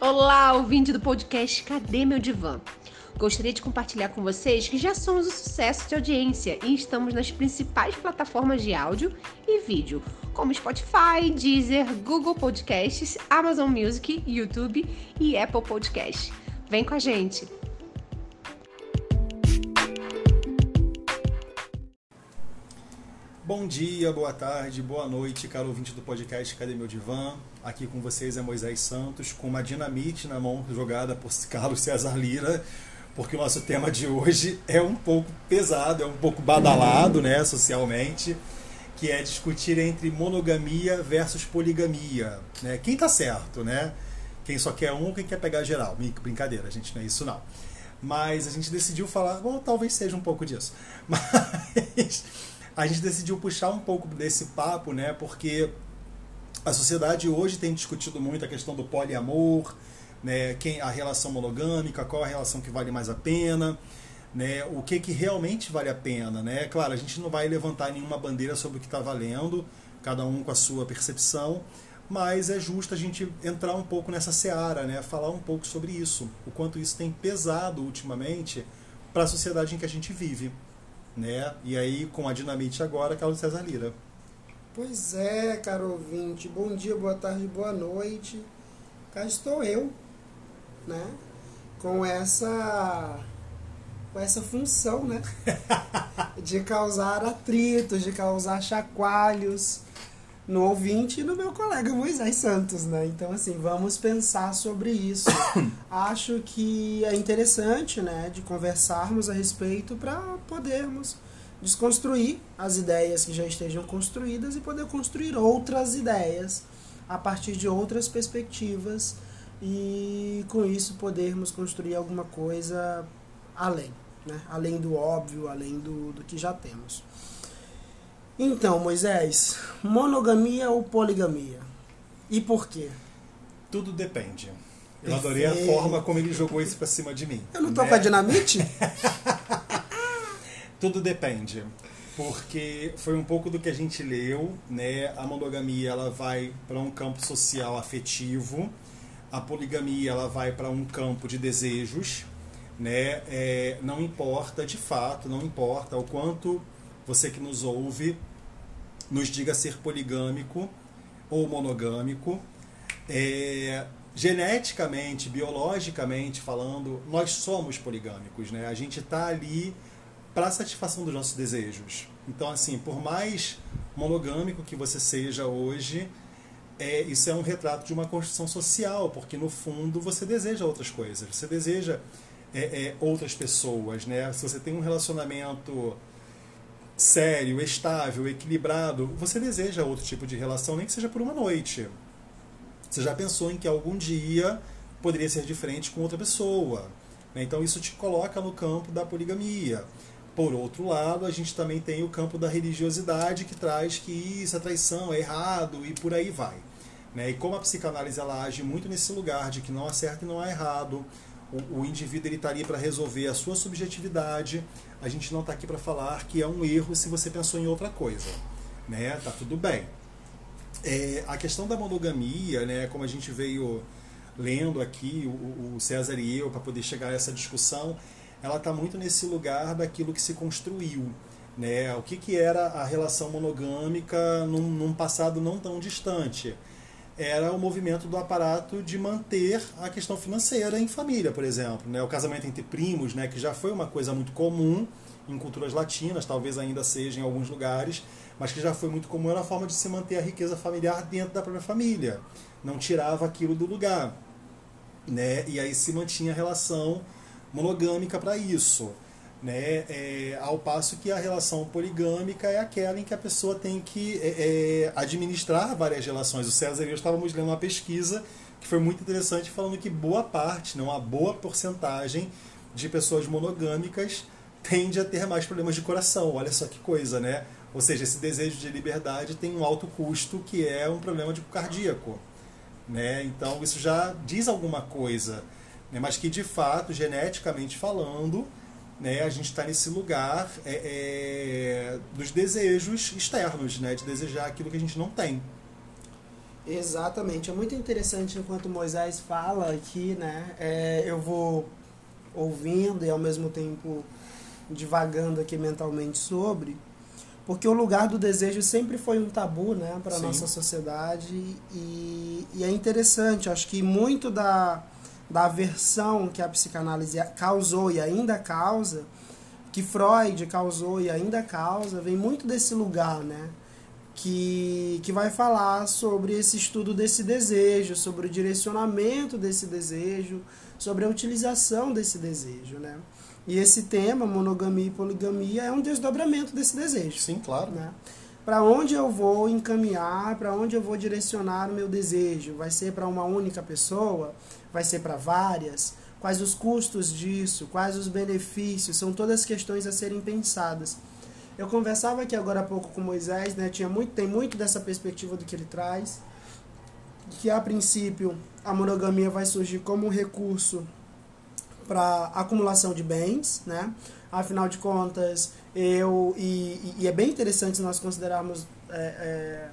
Olá, ouvinte do podcast Cadê Meu Divã? Gostaria de compartilhar com vocês que já somos um sucesso de audiência e estamos nas principais plataformas de áudio e vídeo, como Spotify, Deezer, Google Podcasts, Amazon Music, YouTube e Apple Podcasts. Vem com a gente! Bom dia, boa tarde, boa noite, caro ouvinte do podcast Cadê Meu Divã? Aqui com vocês é Moisés Santos, com uma dinamite na mão jogada por Carlos César Lira, porque o nosso tema de hoje é um pouco pesado, é um pouco badalado né, socialmente, que é discutir entre monogamia versus poligamia. Né? Quem está certo, né? Quem só quer um quem quer pegar geral? Brincadeira, gente, não é isso não. Mas a gente decidiu falar, bom, talvez seja um pouco disso. Mas a gente decidiu puxar um pouco desse papo, né? Porque a sociedade hoje tem discutido muito a questão do poliamor, né? Quem a relação monogâmica, qual a relação que vale mais a pena, né? O que que realmente vale a pena, né? Claro, a gente não vai levantar nenhuma bandeira sobre o que está valendo, cada um com a sua percepção, mas é justo a gente entrar um pouco nessa seara, né? Falar um pouco sobre isso, o quanto isso tem pesado ultimamente para a sociedade em que a gente vive né? E aí, com a Dinamite agora, Carlos César Lira. Pois é, caro ouvinte. Bom dia, boa tarde, boa noite. Cá estou eu, né? Com essa com essa função, né? de causar atritos, de causar chacoalhos, no ouvinte e no meu colega Moisés Santos, né? Então, assim, vamos pensar sobre isso. Acho que é interessante, né, de conversarmos a respeito para podermos desconstruir as ideias que já estejam construídas e poder construir outras ideias a partir de outras perspectivas e com isso podermos construir alguma coisa além, né? Além do óbvio, além do, do que já temos. Então, Moisés, monogamia ou poligamia? E por quê? Tudo depende. Eu adorei a forma como ele jogou isso pra cima de mim. Eu não tô né? com a dinamite? Tudo depende. Porque foi um pouco do que a gente leu, né? A monogamia ela vai para um campo social afetivo, a poligamia ela vai para um campo de desejos, né? É, não importa, de fato, não importa o quanto você que nos ouve nos diga ser poligâmico ou monogâmico. É, geneticamente, biologicamente falando, nós somos poligâmicos, né? A gente está ali para satisfação dos nossos desejos. Então, assim, por mais monogâmico que você seja hoje, é, isso é um retrato de uma construção social, porque no fundo você deseja outras coisas, você deseja é, é, outras pessoas, né? Se você tem um relacionamento sério, estável, equilibrado, você deseja outro tipo de relação, nem que seja por uma noite. Você já pensou em que algum dia poderia ser diferente com outra pessoa. Né? Então isso te coloca no campo da poligamia. Por outro lado, a gente também tem o campo da religiosidade que traz que isso é traição, é errado e por aí vai. Né? E como a psicanálise ela age muito nesse lugar de que não há certo e não há errado, o, o indivíduo está ali para resolver a sua subjetividade. A gente não está aqui para falar que é um erro se você pensou em outra coisa. Né? Tá tudo bem. É, a questão da monogamia, né, como a gente veio lendo aqui, o, o César e eu, para poder chegar a essa discussão, ela está muito nesse lugar daquilo que se construiu. Né? O que, que era a relação monogâmica num, num passado não tão distante? Era o movimento do aparato de manter a questão financeira em família, por exemplo. Né? O casamento entre primos, né? que já foi uma coisa muito comum em culturas latinas, talvez ainda seja em alguns lugares, mas que já foi muito comum, era a forma de se manter a riqueza familiar dentro da própria família. Não tirava aquilo do lugar. Né? E aí se mantinha a relação monogâmica para isso. Né? É, ao passo que a relação poligâmica é aquela em que a pessoa tem que é, é, administrar várias relações. O César e eu estávamos lendo uma pesquisa que foi muito interessante, falando que boa parte, não uma boa porcentagem de pessoas monogâmicas tende a ter mais problemas de coração. Olha só que coisa, né? Ou seja, esse desejo de liberdade tem um alto custo que é um problema de cardíaco. Né? Então isso já diz alguma coisa, né? mas que de fato, geneticamente falando, né, a gente está nesse lugar é, é, dos desejos externos, né, de desejar aquilo que a gente não tem. Exatamente. É muito interessante enquanto Moisés fala aqui, né? É, eu vou ouvindo e ao mesmo tempo divagando aqui mentalmente sobre, porque o lugar do desejo sempre foi um tabu, né, para nossa sociedade e, e é interessante. Acho que muito da da aversão que a psicanálise causou e ainda causa, que Freud causou e ainda causa, vem muito desse lugar, né? que, que vai falar sobre esse estudo desse desejo, sobre o direcionamento desse desejo, sobre a utilização desse desejo, né? E esse tema, monogamia e poligamia, é um desdobramento desse desejo. Sim, claro. Né? Para onde eu vou encaminhar, para onde eu vou direcionar o meu desejo? Vai ser para uma única pessoa? Vai ser para várias? Quais os custos disso? Quais os benefícios? São todas questões a serem pensadas. Eu conversava aqui agora há pouco com Moisés, né? Tinha muito, tem muito dessa perspectiva do que ele traz, que a princípio a monogamia vai surgir como um recurso para acumulação de bens, né? Afinal de contas, eu e, e é bem interessante nós considerarmos é, é,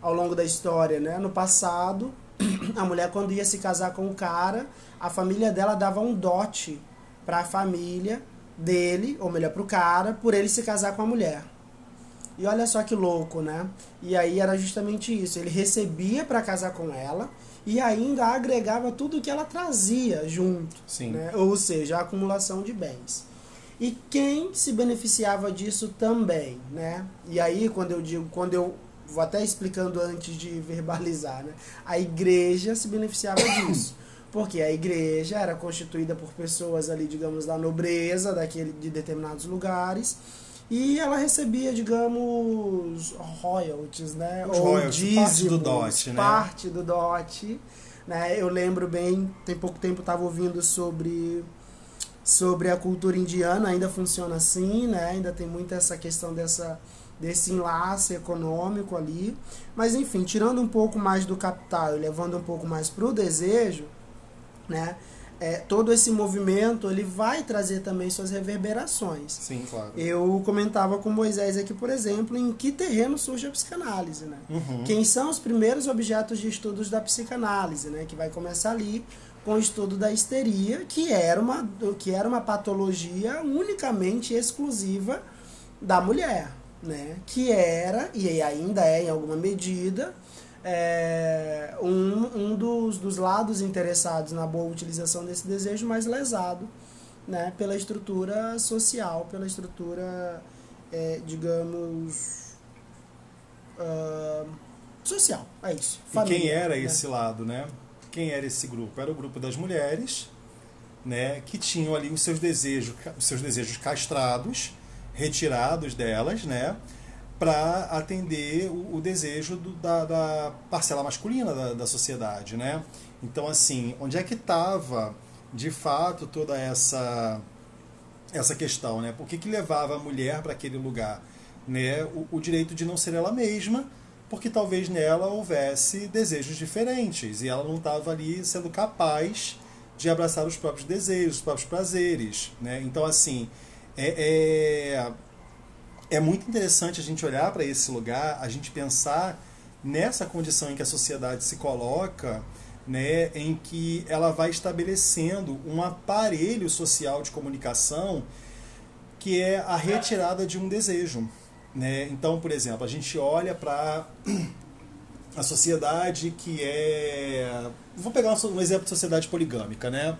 ao longo da história, né? No passado, a mulher quando ia se casar com o cara, a família dela dava um dote para a família dele, ou melhor, pro cara, por ele se casar com a mulher. E olha só que louco, né? E aí era justamente isso. Ele recebia para casar com ela e ainda agregava tudo que ela trazia junto. Sim. Né? Ou seja, a acumulação de bens. E quem se beneficiava disso também, né? E aí, quando eu digo, quando eu vou até explicando antes de verbalizar, né? A igreja se beneficiava disso porque a igreja era constituída por pessoas ali, digamos, da nobreza daquele, de determinados lugares, e ela recebia, digamos, royalties, né? Os Ou royalties, dízimos, parte do dote, né? Parte do dote, né? Eu lembro bem, tem pouco tempo estava ouvindo sobre sobre a cultura indiana, ainda funciona assim, né? Ainda tem muito essa questão dessa desse enlace econômico ali. Mas enfim, tirando um pouco mais do capital e levando um pouco mais para o desejo, né? É, todo esse movimento ele vai trazer também suas reverberações. Sim, claro. Eu comentava com Moisés aqui, por exemplo, em que terreno surge a psicanálise, né? Uhum. Quem são os primeiros objetos de estudos da psicanálise, né? Que vai começar ali com o estudo da histeria, que era uma, que era uma patologia unicamente exclusiva da mulher, né? Que era e ainda é em alguma medida é, um, um dos, dos lados interessados na boa utilização desse desejo mais lesado né, pela estrutura social, pela estrutura, é, digamos, uh, social. É isso. Família, e quem era né? esse lado, né? Quem era esse grupo? Era o grupo das mulheres, né, que tinham ali os seus desejos, os seus desejos castrados, retirados delas, né? para atender o, o desejo do, da, da, parcela masculina da, da, sociedade, né? Então, assim, onde é que estava, de fato, toda essa essa questão, né? Por que, que levava a mulher para aquele lugar? Né? O, o, direito de não ser ela mesma, porque talvez nela houvesse desejos diferentes e ela não estava ali sendo capaz de abraçar os próprios desejos, os próprios prazeres, né? Então, assim, é, é é muito interessante a gente olhar para esse lugar, a gente pensar nessa condição em que a sociedade se coloca, né, em que ela vai estabelecendo um aparelho social de comunicação que é a retirada de um desejo. Né? Então, por exemplo, a gente olha para a sociedade que é. Vou pegar um exemplo de sociedade poligâmica, né?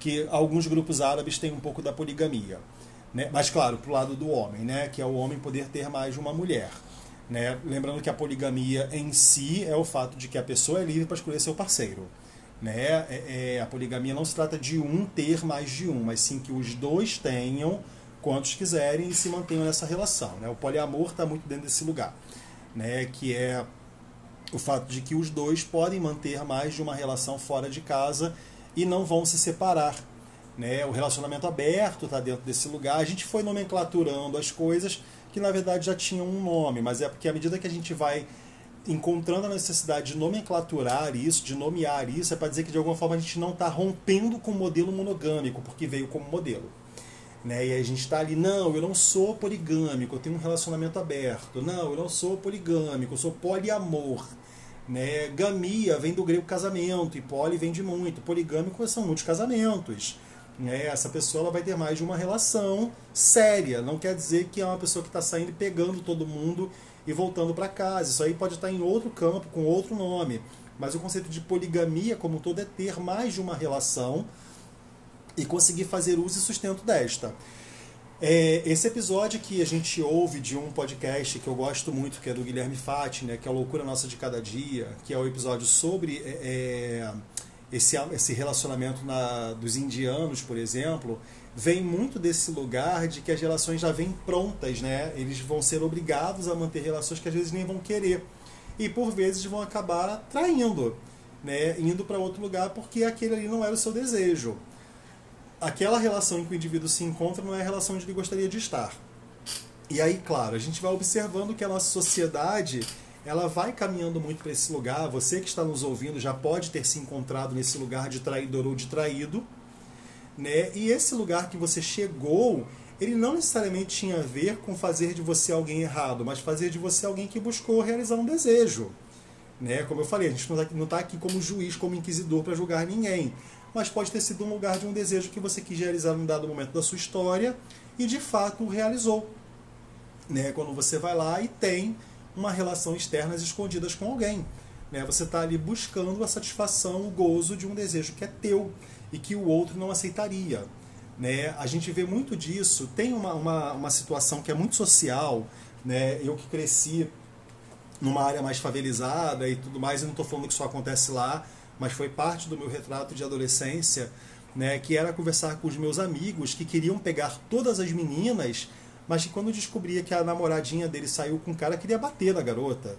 que alguns grupos árabes têm um pouco da poligamia. Né? Mas, claro, para o lado do homem, né? que é o homem poder ter mais de uma mulher. Né? Lembrando que a poligamia em si é o fato de que a pessoa é livre para escolher seu parceiro. Né? É, é, a poligamia não se trata de um ter mais de um, mas sim que os dois tenham quantos quiserem e se mantenham nessa relação. Né? O poliamor está muito dentro desse lugar, né? que é o fato de que os dois podem manter mais de uma relação fora de casa e não vão se separar né? O relacionamento aberto está dentro desse lugar. A gente foi nomenclaturando as coisas que na verdade já tinham um nome, mas é porque à medida que a gente vai encontrando a necessidade de nomenclaturar isso, de nomear isso, é para dizer que de alguma forma a gente não está rompendo com o modelo monogâmico, porque veio como modelo. Né? E a gente está ali, não, eu não sou poligâmico, eu tenho um relacionamento aberto. Não, eu não sou poligâmico, eu sou poliamor. Né? Gamia vem do grego casamento, e poli vem de muito. Poligâmico são muitos casamentos. Né? Essa pessoa ela vai ter mais de uma relação séria. Não quer dizer que é uma pessoa que está saindo pegando todo mundo e voltando para casa. Isso aí pode estar em outro campo, com outro nome. Mas o conceito de poligamia, como todo, é ter mais de uma relação e conseguir fazer uso e sustento desta. É, esse episódio que a gente ouve de um podcast que eu gosto muito, que é do Guilherme Fati, né, que é a Loucura Nossa de Cada Dia, que é o episódio sobre é, é, esse, esse relacionamento na, dos indianos, por exemplo, vem muito desse lugar de que as relações já vêm prontas, né? Eles vão ser obrigados a manter relações que às vezes nem vão querer. E por vezes vão acabar traindo, né? Indo para outro lugar porque aquele ali não era o seu desejo aquela relação em que o indivíduo se encontra não é a relação onde ele gostaria de estar. E aí, claro, a gente vai observando que a nossa sociedade ela vai caminhando muito para esse lugar. Você que está nos ouvindo já pode ter se encontrado nesse lugar de traidor ou de traído, né? E esse lugar que você chegou, ele não necessariamente tinha a ver com fazer de você alguém errado, mas fazer de você alguém que buscou realizar um desejo. Né? Como eu falei, a gente não está aqui como juiz, como inquisidor para julgar ninguém mas pode ter sido um lugar de um desejo que você quis realizar num dado momento da sua história e de fato o realizou. Né? Quando você vai lá e tem uma relação externa escondidas com alguém. Né? Você está ali buscando a satisfação, o gozo de um desejo que é teu e que o outro não aceitaria. Né? A gente vê muito disso. Tem uma, uma, uma situação que é muito social. Né? Eu que cresci numa área mais favelizada e tudo mais, e não estou falando que isso acontece lá, mas foi parte do meu retrato de adolescência, né, que era conversar com os meus amigos que queriam pegar todas as meninas, mas que quando descobria que a namoradinha dele saiu com um cara, queria bater na garota.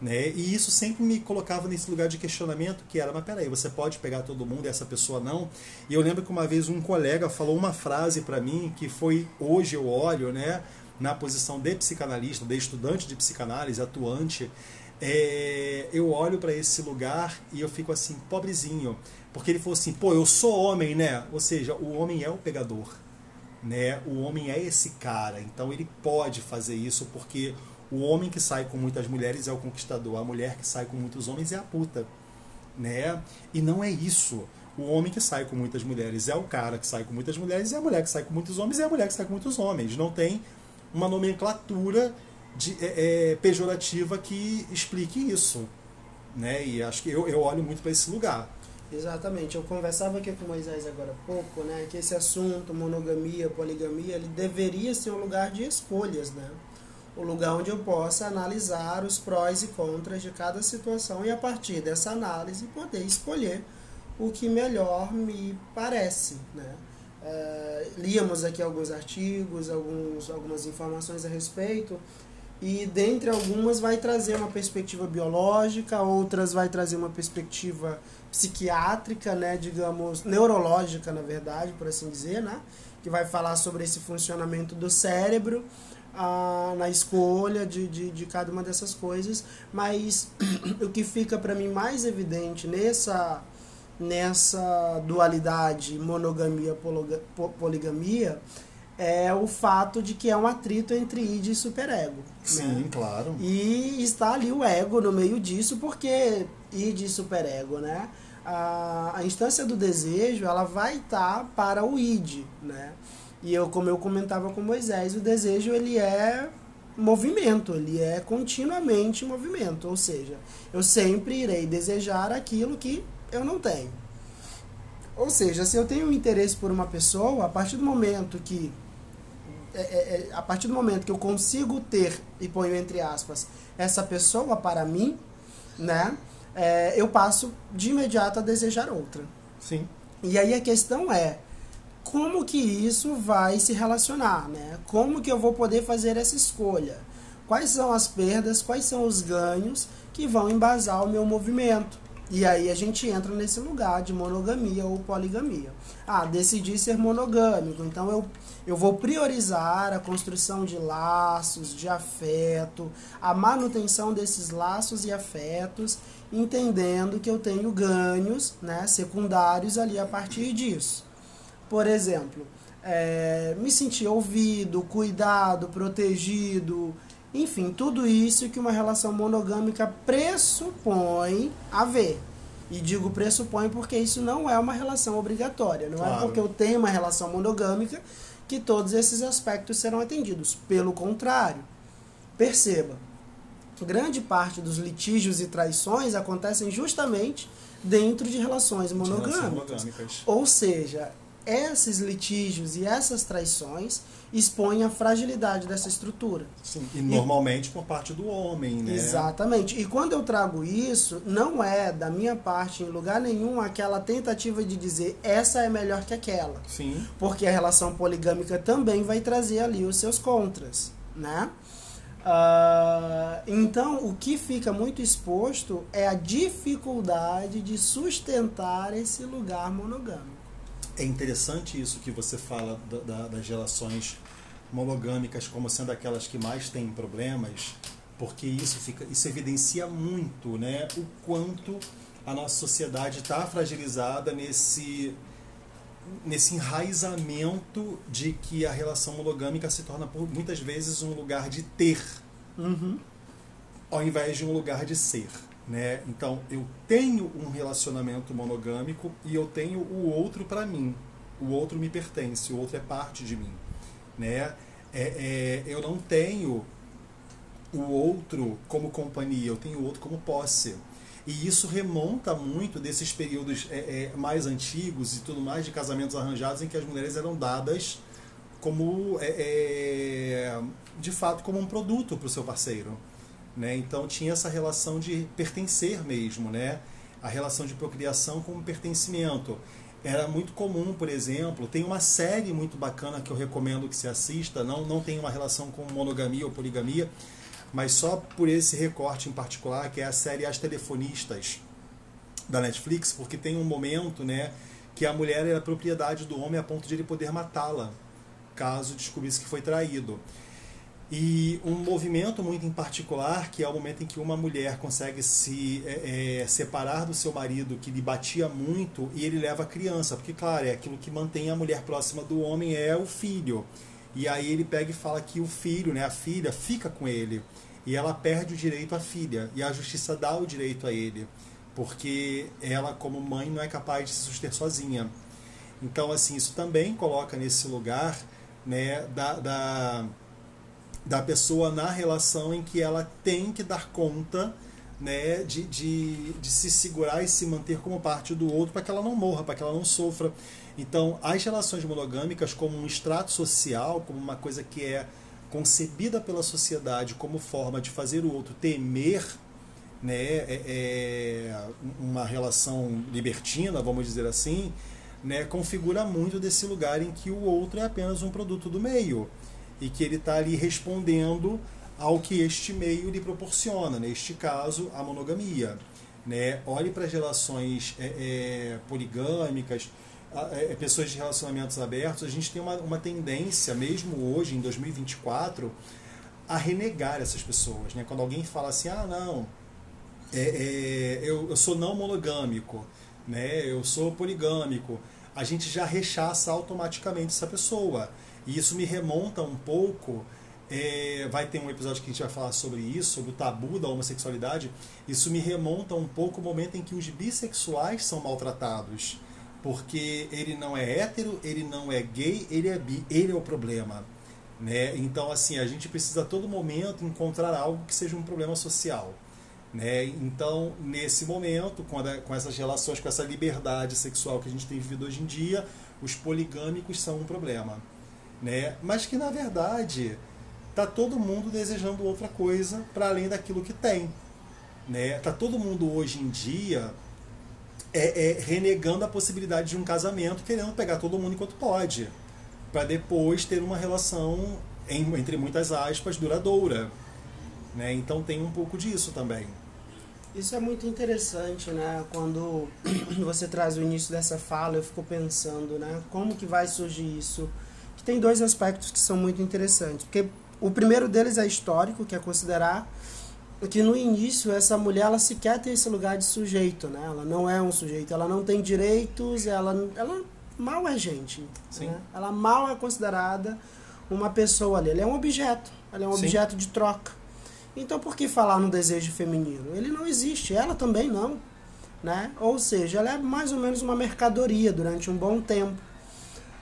Né? E isso sempre me colocava nesse lugar de questionamento que era, mas peraí, você pode pegar todo mundo e essa pessoa não? E eu lembro que uma vez um colega falou uma frase para mim que foi, hoje eu olho, né, na posição de psicanalista, de estudante de psicanálise, atuante, é, eu olho para esse lugar e eu fico assim, pobrezinho. Porque ele falou assim, pô, eu sou homem, né? Ou seja, o homem é o pegador. Né? O homem é esse cara. Então ele pode fazer isso porque o homem que sai com muitas mulheres é o conquistador. A mulher que sai com muitos homens é a puta. Né? E não é isso. O homem que sai com muitas mulheres é o cara que sai com muitas mulheres, e a mulher que sai com muitos homens é a mulher que sai com muitos homens. Não tem uma nomenclatura de, é, é, pejorativa que explique isso. Né? E acho que eu, eu olho muito para esse lugar. Exatamente. Eu conversava aqui com o Moisés agora há pouco, né, que esse assunto, monogamia, poligamia, ele deveria ser um lugar de escolhas, né? O lugar onde eu possa analisar os prós e contras de cada situação e a partir dessa análise poder escolher o que melhor me parece, né? É, líamos aqui alguns artigos, alguns, algumas informações a respeito e dentre algumas vai trazer uma perspectiva biológica, outras vai trazer uma perspectiva psiquiátrica, né, digamos, neurológica, na verdade, por assim dizer, né, que vai falar sobre esse funcionamento do cérebro ah, na escolha de, de, de cada uma dessas coisas, mas o que fica para mim mais evidente nessa nessa dualidade monogamia poligamia é o fato de que é um atrito entre id e superego. Sim, né? claro. E está ali o ego no meio disso, porque e superego, né? A, a instância do desejo, ela vai estar tá para o id, né? E eu, como eu comentava com Moisés, o desejo ele é movimento, ele é continuamente movimento, ou seja, eu sempre irei desejar aquilo que eu não tenho. Ou seja, se eu tenho um interesse por uma pessoa, a partir do momento que é, é, é, a partir do momento que eu consigo ter, e ponho entre aspas, essa pessoa para mim, né, é, eu passo de imediato a desejar outra. Sim. E aí a questão é, como que isso vai se relacionar, né? Como que eu vou poder fazer essa escolha? Quais são as perdas, quais são os ganhos que vão embasar o meu movimento? E aí a gente entra nesse lugar de monogamia ou poligamia. Ah, decidi ser monogâmico, então eu, eu vou priorizar a construção de laços, de afeto, a manutenção desses laços e afetos, entendendo que eu tenho ganhos né, secundários ali a partir disso. Por exemplo, é, me sentir ouvido, cuidado, protegido, Enfim, tudo isso que uma relação monogâmica pressupõe haver. E digo pressupõe porque isso não é uma relação obrigatória. Não é Claro. porque eu tenho uma relação monogâmica que todos esses aspectos serão atendidos. Pelo contrário, perceba, grande parte dos litígios e traições acontecem justamente dentro de relações De relações monogâmicas. monogâmicas. Ou seja, esses litígios e essas traições expõem a fragilidade dessa estrutura. Sim, e normalmente por parte do homem, né? Exatamente. E quando eu trago isso, não é da minha parte, em lugar nenhum, aquela tentativa de dizer essa é melhor que aquela. Sim. Porque a relação poligâmica também vai trazer ali os seus contras, né? Ah, então, o que fica muito exposto é a dificuldade de sustentar esse lugar monogâmico. É interessante isso que você fala da- da- das relações monogâmicas como sendo aquelas que mais têm problemas, porque isso fica, isso evidencia muito, né, o quanto a nossa sociedade está fragilizada nesse nesse enraizamento de que a relação monogâmica se torna por muitas vezes um lugar de ter ao invés de um lugar de ser. Né? Então, eu tenho um relacionamento monogâmico e eu tenho o outro para mim. O outro me pertence, o outro é parte de mim. Né? É, é, eu não tenho o outro como companhia, eu tenho o outro como posse. E isso remonta muito desses períodos é, é, mais antigos e tudo mais, de casamentos arranjados, em que as mulheres eram dadas como, é, é, de fato, como um produto para o seu parceiro. Né? Então tinha essa relação de pertencer mesmo, né? a relação de procriação como pertencimento. Era muito comum, por exemplo, tem uma série muito bacana que eu recomendo que se assista, não, não tem uma relação com monogamia ou poligamia, mas só por esse recorte em particular, que é a série As Telefonistas da Netflix, porque tem um momento né, que a mulher era propriedade do homem a ponto de ele poder matá-la, caso descobrisse que foi traído. E um movimento muito em particular, que é o momento em que uma mulher consegue se é, é, separar do seu marido, que lhe batia muito, e ele leva a criança, porque, claro, é aquilo que mantém a mulher próxima do homem é o filho. E aí ele pega e fala que o filho, né, a filha, fica com ele. E ela perde o direito à filha. E a justiça dá o direito a ele. Porque ela, como mãe, não é capaz de se suster sozinha. Então, assim, isso também coloca nesse lugar né, da, da da pessoa na relação em que ela tem que dar conta né, de, de, de se segurar e se manter como parte do outro para que ela não morra, para que ela não sofra. Então, as relações monogâmicas, como um extrato social, como uma coisa que é concebida pela sociedade como forma de fazer o outro temer né, é, é uma relação libertina, vamos dizer assim, né, configura muito desse lugar em que o outro é apenas um produto do meio e que ele está ali respondendo ao que este meio lhe proporciona, neste caso, a monogamia. Né? Olhe para as relações é, é, poligâmicas, é, pessoas de relacionamentos abertos, a gente tem uma, uma tendência, mesmo hoje, em 2024, a renegar essas pessoas. Né? Quando alguém fala assim, ah, não, é, eu, eu sou não monogâmico, né? eu sou poligâmico, a gente já rechaça automaticamente essa pessoa. E isso me remonta um pouco. É, vai ter um episódio que a gente vai falar sobre isso, sobre o tabu da homossexualidade. Isso me remonta um pouco ao momento em que os bissexuais são maltratados. Porque ele não é hétero, ele não é gay, ele é bi, ele é o problema. Né? Então, assim, a gente precisa a todo momento encontrar algo que seja um problema social. Né? Então, nesse momento, a, com essas relações, com essa liberdade sexual que a gente tem vivido hoje em dia, os poligâmicos são um problema né? Mas que na verdade tá todo mundo desejando outra coisa para além daquilo que tem, né? Tá todo mundo hoje em dia é, é, renegando a possibilidade de um casamento, querendo pegar todo mundo enquanto pode, para depois ter uma relação em, entre muitas aspas duradoura, né? Então tem um pouco disso também. Isso é muito interessante, né? Quando você traz o início dessa fala, eu fico pensando, né? Como que vai surgir isso? Tem dois aspectos que são muito interessantes. Porque o primeiro deles é histórico, que é considerar que no início essa mulher ela sequer tem esse lugar de sujeito, né? Ela não é um sujeito, ela não tem direitos, ela, ela mal é gente. Né? Ela mal é considerada uma pessoa ali. Ela é um objeto, ela é um Sim. objeto de troca. Então por que falar no desejo feminino? Ele não existe, ela também não. Né? Ou seja, ela é mais ou menos uma mercadoria durante um bom tempo.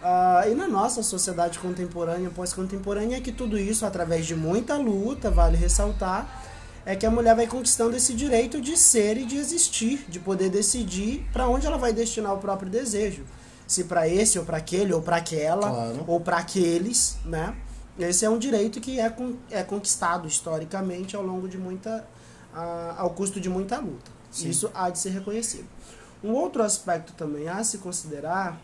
Uh, e na nossa sociedade contemporânea, pós-contemporânea, é que tudo isso, através de muita luta, vale ressaltar, é que a mulher vai conquistando esse direito de ser e de existir, de poder decidir para onde ela vai destinar o próprio desejo. Se para esse, ou para aquele, ou para aquela, Claro. ou para aqueles, né? Esse é um direito que é, con- é conquistado historicamente ao longo de muita. ah, ao custo de muita luta. Sim. Isso há de ser reconhecido. Um outro aspecto também a se considerar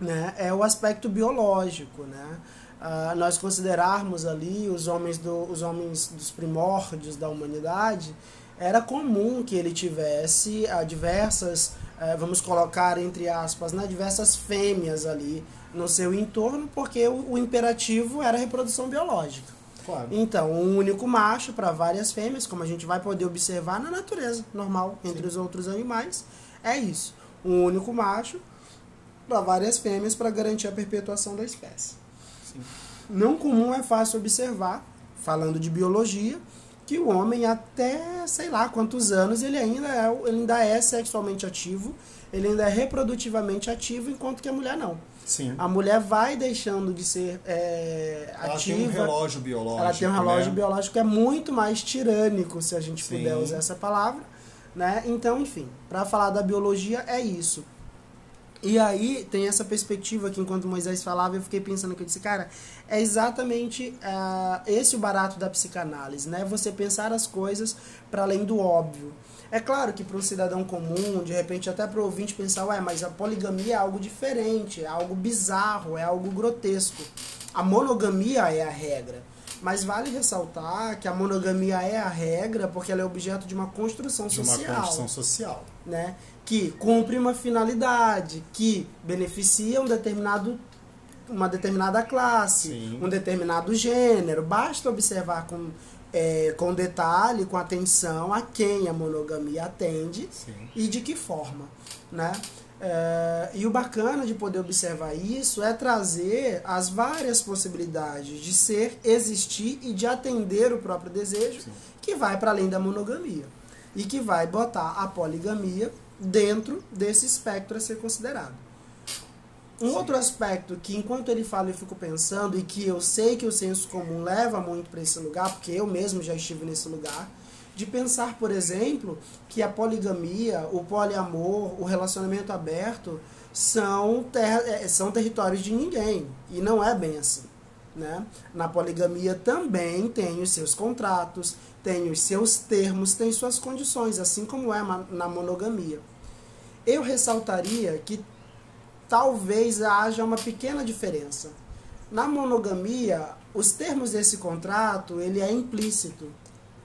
né, é o aspecto biológico, né? Ah, nós considerarmos ali os homens, do, os homens dos primórdios da humanidade, era comum que ele tivesse ah, diversas, eh, vamos colocar entre aspas, né, diversas fêmeas ali no seu entorno, porque o, o imperativo era a reprodução biológica. Claro. Então, um único macho para várias fêmeas, como a gente vai poder observar na natureza normal, entre Sim. os outros animais, é isso. Um único macho para várias fêmeas para garantir a perpetuação da espécie. Sim. Não comum é fácil observar, falando de biologia, que o homem até sei lá quantos anos ele ainda é, ele ainda é sexualmente ativo, ele ainda é reprodutivamente ativo, enquanto que a mulher não. Sim. A mulher vai deixando de ser é, Ela ativa. tem um relógio biológico. Ela tem um relógio né? biológico que é muito mais tirânico, se a gente Sim. puder usar essa palavra, né? Então, enfim, para falar da biologia é isso. E aí tem essa perspectiva que enquanto Moisés falava, eu fiquei pensando que eu disse, cara, é exatamente ah, esse o barato da psicanálise, né? Você pensar as coisas para além do óbvio. É claro que para um cidadão comum, de repente até para o ouvinte pensar, ué, mas a poligamia é algo diferente, é algo bizarro, é algo grotesco. A monogamia é a regra. Mas vale ressaltar que a monogamia é a regra porque ela é objeto de uma construção De uma social construção social. né, que cumpre uma finalidade, que beneficia um determinado, uma determinada classe, Sim. um determinado gênero. Basta observar com, é, com detalhe, com atenção, a quem a monogamia atende Sim. e de que forma, né? É, e o bacana de poder observar isso é trazer as várias possibilidades de ser, existir e de atender o próprio desejo, Sim. que vai para além da monogamia e que vai botar a poligamia dentro desse espectro a ser considerado. Um Sim. outro aspecto que, enquanto ele fala, eu fico pensando e que eu sei que o senso comum leva muito para esse lugar, porque eu mesmo já estive nesse lugar, de pensar, por exemplo, que a poligamia, o poliamor, o relacionamento aberto são, ter, eh, são territórios de ninguém. E não é bem assim. Né? Na poligamia também tem os seus contratos, tem os seus termos, tem suas condições, assim como é na monogamia. Eu ressaltaria que talvez haja uma pequena diferença. Na monogamia, os termos desse contrato, ele é implícito.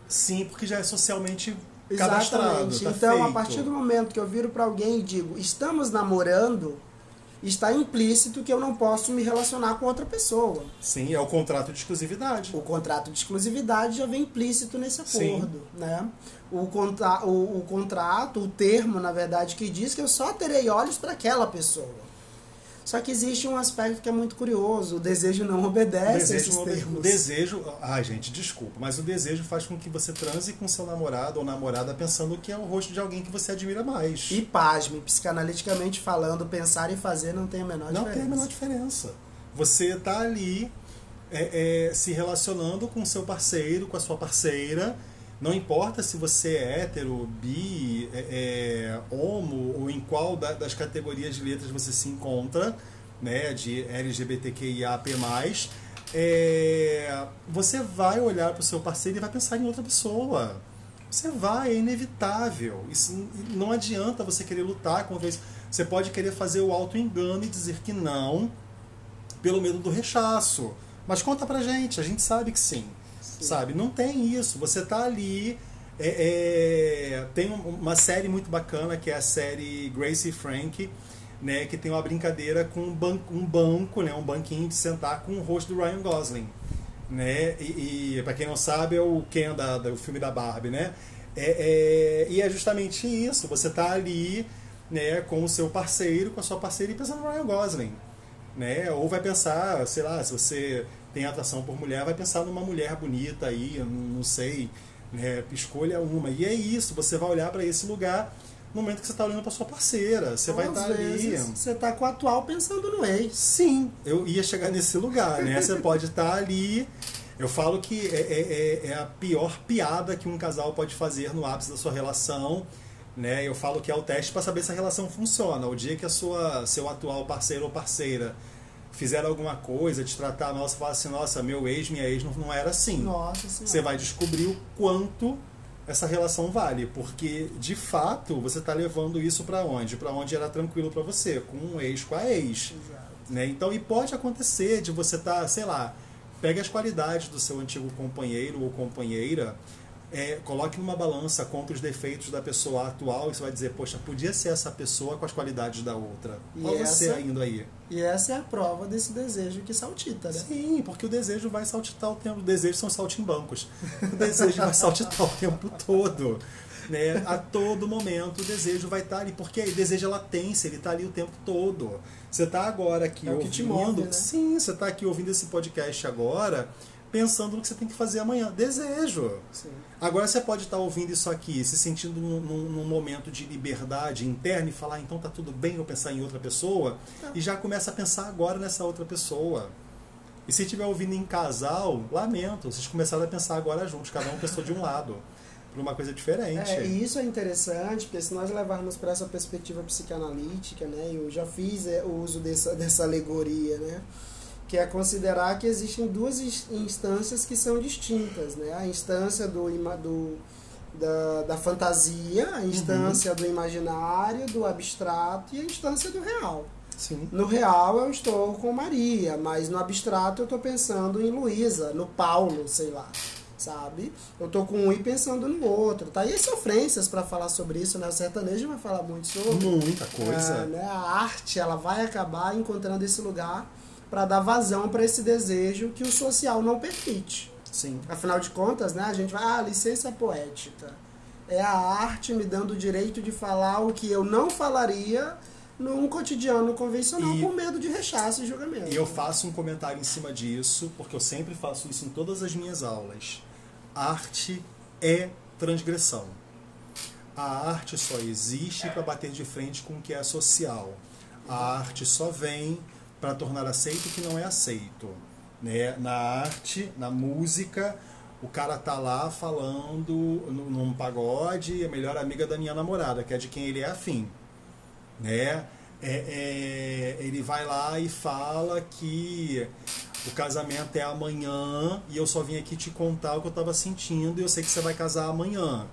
Sim, porque já é socialmente cadastrado. Exatamente. Tá então, a feito. partir do momento que eu viro para alguém e digo, estamos namorando, está implícito que eu não posso me relacionar com outra pessoa. Sim, é o contrato de exclusividade. O contrato de exclusividade já vem implícito nesse Sim. acordo, né? O, contra, o, o contrato, o termo, na verdade, que diz que eu só terei olhos para aquela pessoa. Só que existe um aspecto que é muito curioso. O desejo não obedece a esses desejo, o termos. desejo. Ai, gente, desculpa, mas o desejo faz com que você transe com seu namorado ou namorada pensando que é o rosto de alguém que você admira mais. E pasme, psicanaliticamente falando, pensar e fazer não tem a menor Não diferença. tem a menor diferença. Você tá ali é, é, se relacionando com seu parceiro, com a sua parceira. Não importa se você é hétero, bi, é, é, homo ou em qual da- das categorias de letras você se encontra, né, de LGBTQIAP+, é, você vai olhar para o seu parceiro e vai pensar em outra pessoa. Você vai, é inevitável. Isso não adianta você querer lutar contra isso. Você pode querer fazer o auto-engano e dizer que não, pelo medo do rechaço. Mas conta pra gente, a gente sabe que sim. Sabe? Não tem isso. Você tá ali. é, é, tem um- uma série muito bacana que é a série Gracie Frank, né? Que tem uma brincadeira com um banco, um banco né? Um banquinho de sentar com o rosto do Ryan Gosling. Né? E, e para quem não sabe, é o Ken da, do filme da Barbie, né? É, é, e é justamente isso. Você tá ali né, com o seu parceiro, com a sua parceira e pensando no Ryan Gosling. né? Ou vai pensar, sei lá, se você tem atração por mulher, vai pensar numa mulher bonita aí, não sei, né? escolha uma. E é isso, você vai olhar para esse lugar no momento que você está olhando para sua parceira. Você vai estar tá ali. Você está com o atual pensando no ex. Sim, eu ia chegar nesse lugar, né? Você pode estar tá ali. Eu falo que é, é, é, é, a pior piada que um casal pode fazer no ápice da sua relação. Né? Eu falo que é o teste para saber se a relação funciona. O dia que a sua, seu atual parceiro ou parceira fizeram alguma coisa, te tratar, nossa, falar assim, nossa, meu ex, minha ex não, não era assim. Nossa Você vai descobrir o quanto essa relação vale, porque de fato você está levando isso para onde? Para onde era tranquilo para você, com um ex, com a ex. Exato. Né? Então, e pode acontecer de você estar, tá, sei lá, pega as qualidades do seu antigo companheiro ou companheira é, coloque numa balança contra os defeitos da pessoa atual e você vai dizer, poxa, podia ser essa pessoa com as qualidades da outra. E Olha essa, você indo aí. E essa é a prova desse desejo que saltita, né? Sim, porque o desejo vai saltitar o tempo. O desejo são saltimbancos. O desejo vai saltitar o tempo todo. Né? A todo momento o desejo vai estar ali, porque o desejo é latência, ele está ali o tempo todo. Você está agora aqui é ouvindo. Move, né? Sim, você está aqui ouvindo esse podcast agora pensando no que você tem que fazer amanhã. Desejo. Sim. Agora você pode estar ouvindo isso aqui, se sentindo num, num, momento de liberdade interna e falar, ah, então tá tudo bem eu pensar em outra pessoa, Não. e já começa a pensar agora nessa outra pessoa. E se estiver ouvindo em casal, lamento, vocês começaram a pensar agora juntos, cada um pensou de um lado, para uma coisa diferente. É, e isso é interessante, porque se nós levarmos para essa perspectiva psicanalítica, né, eu já fiz é, o uso dessa, dessa alegoria, né, que é considerar que existem duas instâncias que são distintas, né? A instância do, do da, da fantasia, a instância uhum. do imaginário, do abstrato e a instância do real. Sim. No real eu estou com Maria, mas no abstrato eu estou pensando em Luísa, no Paulo, sei lá, sabe? Eu estou com um e pensando no outro, tá? E as sofrências para falar sobre isso, né? O sertanejo vai falar muito sobre. Muita coisa. É, né? A arte, ela vai acabar encontrando esse lugar para dar vazão para esse desejo que o social não permite. Sim. Afinal de contas, né, a gente vai, ah, licença poética. É a arte me dando o direito de falar o que eu não falaria num cotidiano convencional e, com medo de rechaço e julgamento. E eu faço um comentário em cima disso, porque eu sempre faço isso em todas as minhas aulas. Arte é transgressão. A arte só existe para bater de frente com o que é social. A arte só vem para tornar aceito o que não é aceito. Né? Na arte, na música, o cara tá lá falando num pagode, a melhor amiga da minha namorada, que é de quem ele é afim. Né? É, é, ele vai lá e fala que o casamento é amanhã e eu só vim aqui te contar o que eu estava sentindo e eu sei que você vai casar amanhã.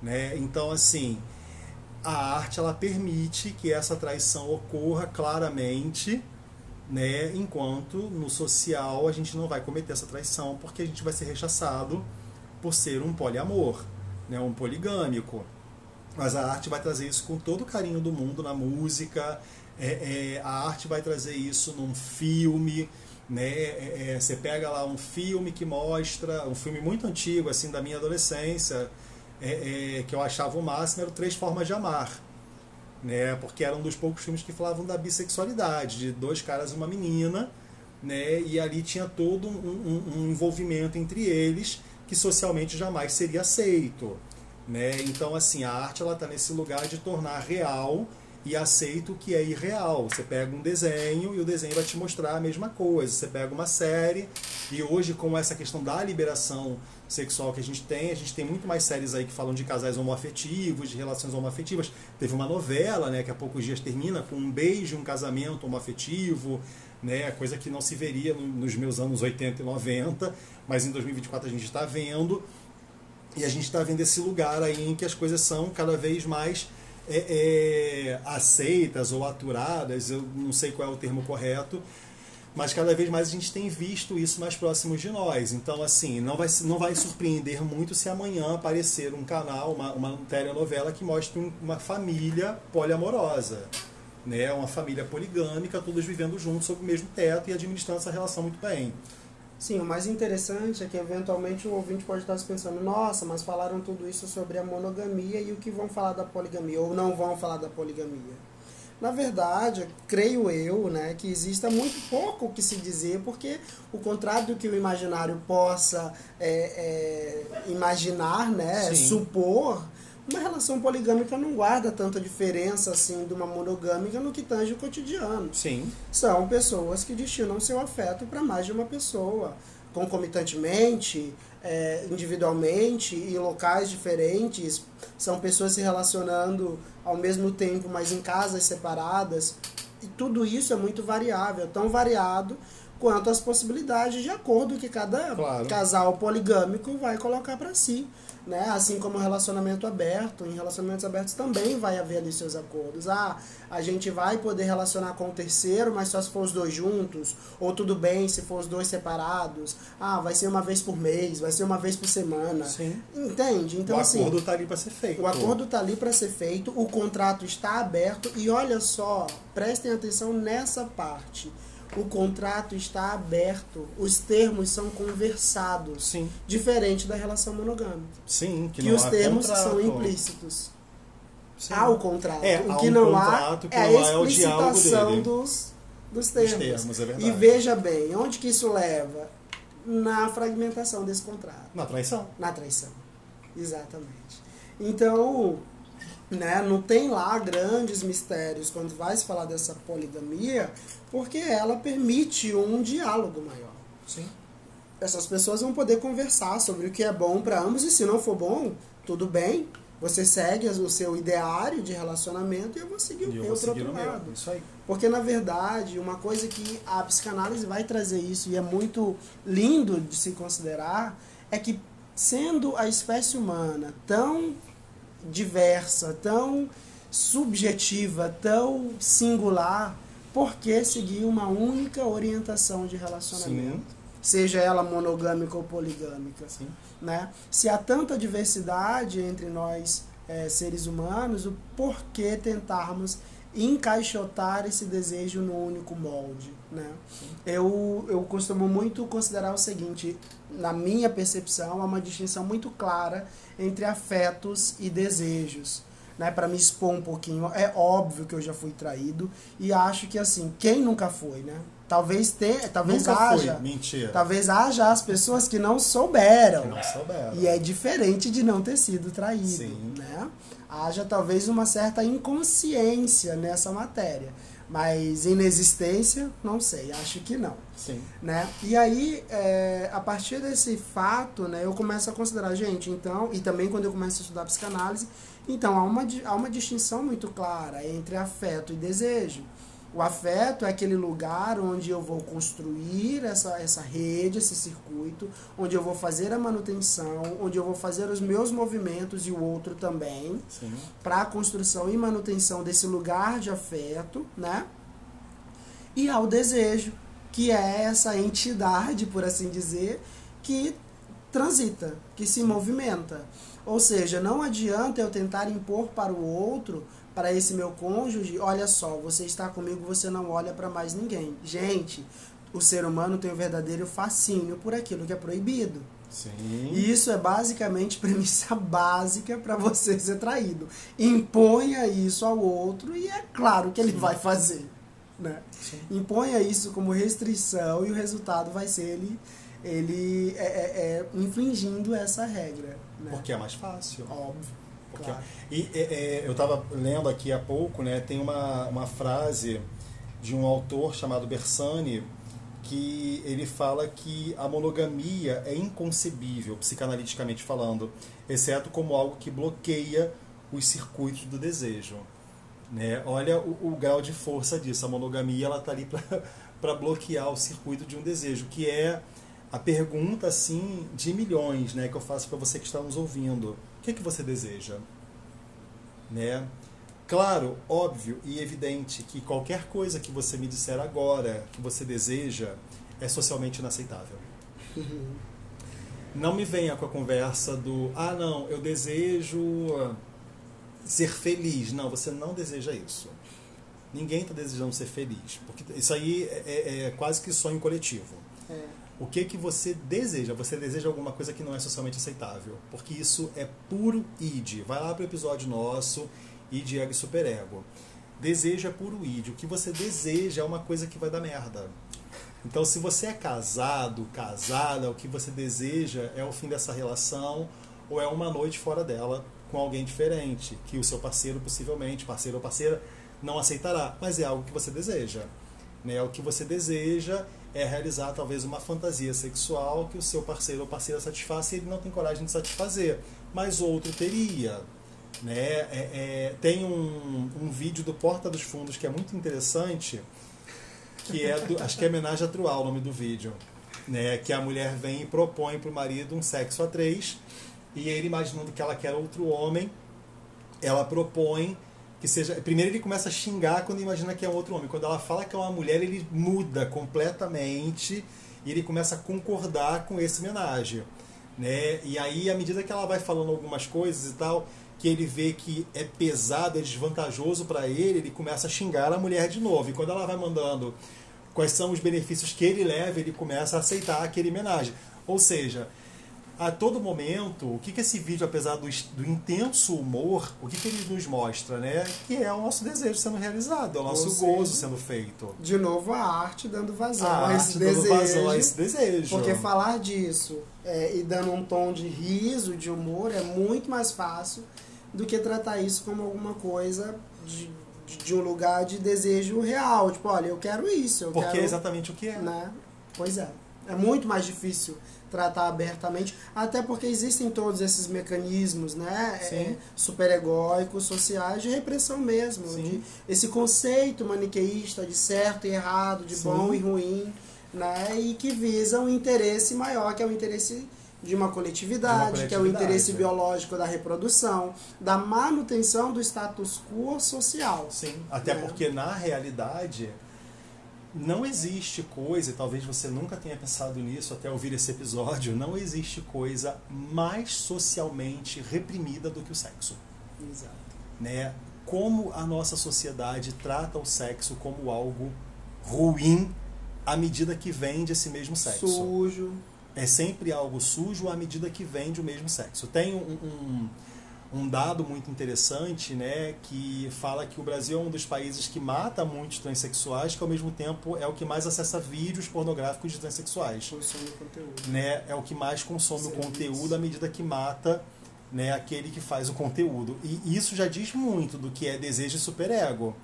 Né? Então, assim, a arte ela permite que essa traição ocorra claramente né? Enquanto no social a gente não vai cometer essa traição porque a gente vai ser rechaçado por ser um poliamor, né? Um poligâmico. Mas a arte vai trazer isso com todo o carinho do mundo na música, é, é, a arte vai trazer isso num filme, né? É, é você pega lá um filme que mostra, um filme muito antigo, assim, da minha adolescência, é, é, que eu achava o máximo, era Três Formas de Amar né? Porque era um dos poucos filmes que falavam da bissexualidade, de dois caras e uma menina, né? E ali tinha todo um, um, um envolvimento entre eles que socialmente jamais seria aceito, né? Então, assim, a arte ela está nesse lugar de tornar real e aceito o que é irreal. Você pega um desenho e o desenho vai te mostrar a mesma coisa. Você pega uma série e hoje com essa questão da liberação sexual que a gente tem. A gente tem muito mais séries aí que falam de casais homoafetivos, de relações homoafetivas. Teve uma novela, né, que há poucos dias termina com um beijo, um casamento homoafetivo, né, coisa que não se veria nos meus anos 80 e 90, mas em 2024 a gente está vendo. E a gente está vendo esse lugar aí em que as coisas são cada vez mais é, é, aceitas ou aturadas, eu não sei qual é o termo correto, mas cada vez mais a gente tem visto isso mais próximos de nós. Então, assim, não vai, não vai surpreender muito se amanhã aparecer um canal, uma, uma telenovela que mostre uma família poliamorosa. Né? Uma família poligâmica, todos vivendo juntos sob o mesmo teto e administrando essa relação muito bem. Sim, o mais interessante é que eventualmente o ouvinte pode estar se pensando, nossa, mas falaram tudo isso sobre a monogamia e o que vão falar da poligamia, ou não vão falar da poligamia. Na verdade, creio eu, né, que exista muito pouco o que se dizer, porque o contrário do que o imaginário possa é, é, imaginar, né, Sim. supor, uma relação poligâmica não guarda tanta diferença assim de uma monogâmica no que tange o cotidiano. Sim. São pessoas que destinam seu afeto para mais de uma pessoa, concomitantemente, é, individualmente, em locais diferentes. São pessoas se relacionando ao mesmo tempo, mas em casas separadas. E tudo isso é muito variável, tão variado quanto as possibilidades de acordo que cada Claro. casal poligâmico vai colocar para si. Né? Assim como o relacionamento aberto, em relacionamentos abertos também vai haver ali seus acordos. Ah, a gente vai poder relacionar com o terceiro, mas só se for os dois juntos, ou tudo bem se for os dois separados. Ah, vai ser uma vez por mês, vai ser uma vez por semana. Sim. Entende? Então o assim, acordo tá ali para ser feito. o acordo está ali para ser feito, o contrato está aberto e olha só, prestem atenção nessa parte. O contrato está aberto, os termos são conversados, Sim. diferente da relação monogâmica. Sim, que, Que, os termos contrato. são implícitos. Sim. Há o contrato. É, o que um não há que é a não há é explicitação dele. dos, dos termos. termos, é e veja bem, onde que isso leva? Na fragmentação desse contrato. Na traição. Na traição. Exatamente. Então, né, não tem lá grandes mistérios quando vai se falar dessa poligamia, porque ela permite um diálogo maior. Sim. Essas pessoas vão poder conversar sobre o que é bom para ambos e se não for bom, tudo bem. Você segue o seu ideário de relacionamento e eu vou seguir o eu meu pro outro lado. Isso aí. Porque, na verdade, uma coisa que a psicanálise vai trazer isso e é muito lindo de se considerar é que, sendo a espécie humana tão diversa, tão subjetiva, tão singular, por que seguir uma única orientação de relacionamento? Sim. Seja ela monogâmica ou poligâmica Sim. né? Se há tanta diversidade entre nós eh, seres humanos, o porquê tentarmos encaixotar esse desejo no único molde, né? Eu, eu costumo muito considerar o seguinte, na minha percepção, há uma distinção muito clara entre afetos e desejos. Né, para me expor um pouquinho, é óbvio que eu já fui traído e acho que assim, quem nunca foi, né? Talvez tenha, talvez Nunca haja, foi. Mentira. Talvez haja as pessoas que não souberam. Que não souberam. E é diferente de não ter sido traído, Sim. né? Haja talvez uma certa inconsciência nessa matéria. Mas inexistência, não sei, acho que não. Sim. Né? E aí, é, a partir desse fato, né, eu começo a considerar, gente, então, e também quando eu começo a estudar psicanálise, então há uma, há uma distinção muito clara entre afeto e desejo. O afeto é aquele lugar onde eu vou construir essa, essa rede, esse circuito, onde eu vou fazer a manutenção, onde eu vou fazer os meus movimentos e o outro também, para a construção e manutenção desse lugar de afeto, né? E ao desejo, que é essa entidade, por assim dizer, que transita, que se movimenta. Ou seja, não adianta eu tentar impor para o outro, para esse meu cônjuge, olha só, você está comigo, você não olha para mais ninguém. Gente, o ser humano tem o verdadeiro fascínio por aquilo que é proibido. Sim. E isso é basicamente premissa básica para você ser traído. Imponha isso ao outro e é claro que ele vai fazer. Né? Sim. Imponha isso como restrição e o resultado vai ser ele, ele é, é, é, infringindo essa regra. Né? Porque é mais fácil. Óbvio. Porque- Claro. E é, eu estava lendo aqui há pouco, né? Tem uma, uma frase de um autor chamado Bersani que ele fala que a monogamia é inconcebível, psicanaliticamente falando, exceto como algo que bloqueia os circuitos do desejo. Né? Olha o, o grau de força disso. A monogamia ela está ali para bloquear o circuito de um desejo, que é a pergunta assim de milhões, né, que eu faço para você que está nos ouvindo. Que, que você deseja? Né? Claro, óbvio e evidente que qualquer coisa que você me disser agora que você deseja é socialmente inaceitável. Não me venha com a conversa do ah não, eu desejo ser feliz. Não, você não deseja isso. Ninguém está desejando ser feliz, porque isso aí é, é- é quase que sonho coletivo. É. O que que você deseja? Você deseja alguma coisa que não é socialmente aceitável, porque isso é puro id. Vai lá pro episódio nosso, id ego e superego. Desejo é puro id. O que você deseja é uma coisa que vai dar merda. Então, se você é casado, casada, o que você deseja é o fim dessa relação ou é uma noite fora dela com alguém diferente, que o seu parceiro, possivelmente, parceiro ou parceira, não aceitará. Mas é algo que você deseja. Né? O que você deseja é realizar talvez uma fantasia sexual que o seu parceiro ou parceira satisfaça e ele não tem coragem de satisfazer, mas outro teria. Né? É, é, tem um, um vídeo do Porta dos Fundos que é muito interessante, que é do, acho que é homenagem a Trual o nome do vídeo, né? que a mulher vem e propõe para o marido um sexo a três e ele imaginando que ela quer outro homem, ela propõe que seja. Primeiro ele começa a xingar quando imagina que é outro homem. Quando ela fala que é uma mulher, ele muda completamente e ele começa a concordar com esse homenagem. Né? E aí, à medida que ela vai falando algumas coisas e tal, que ele vê que é pesado, é desvantajoso para ele, ele começa a xingar a mulher de novo. E quando ela vai mandando quais são os benefícios que ele leva, ele começa a aceitar aquele homenagem. Ou seja, a todo momento, o que, que esse vídeo, apesar do, do intenso humor, o que, que ele nos mostra, né? Que é o nosso desejo sendo realizado, é o nosso Ou gozo seja, sendo feito. De novo, a arte dando vazão A a esse desejo. vazão a esse desejo. Porque falar disso é, e dando um tom de riso, de humor, é muito mais fácil do que tratar isso como alguma coisa de, de, de um lugar de desejo real. Tipo, olha, eu quero isso, eu Porque quero... é exatamente o que é. né? Pois é. É muito mais difícil tratar abertamente, até porque existem todos esses mecanismos, né? Sim. É, superegóicos, sociais, de repressão mesmo. Sim. De, esse conceito maniqueísta de certo e errado, de Sim. bom e ruim, né? E que visa um interesse maior, que é o interesse de uma coletividade, De uma que é o coletividade. interesse biológico da reprodução, da manutenção do status quo social. Sim, até né? porque na realidade não existe coisa, e talvez você nunca tenha pensado nisso até ouvir esse episódio, não existe coisa mais socialmente reprimida do que o sexo. Exato. Né? Como a nossa sociedade trata o sexo como algo ruim à medida que vende esse mesmo sexo. Sujo. É sempre algo sujo à medida que vende o mesmo sexo. Tem um, um, um dado muito interessante, né, que fala que o Brasil é um dos países que mata muitos transexuais, que ao mesmo tempo é o que mais acessa vídeos pornográficos de transexuais. Consome conteúdo. Né, é o que mais consome o Serviço. conteúdo à medida que mata né, aquele que faz o conteúdo. E isso já diz muito do que é desejo e superego.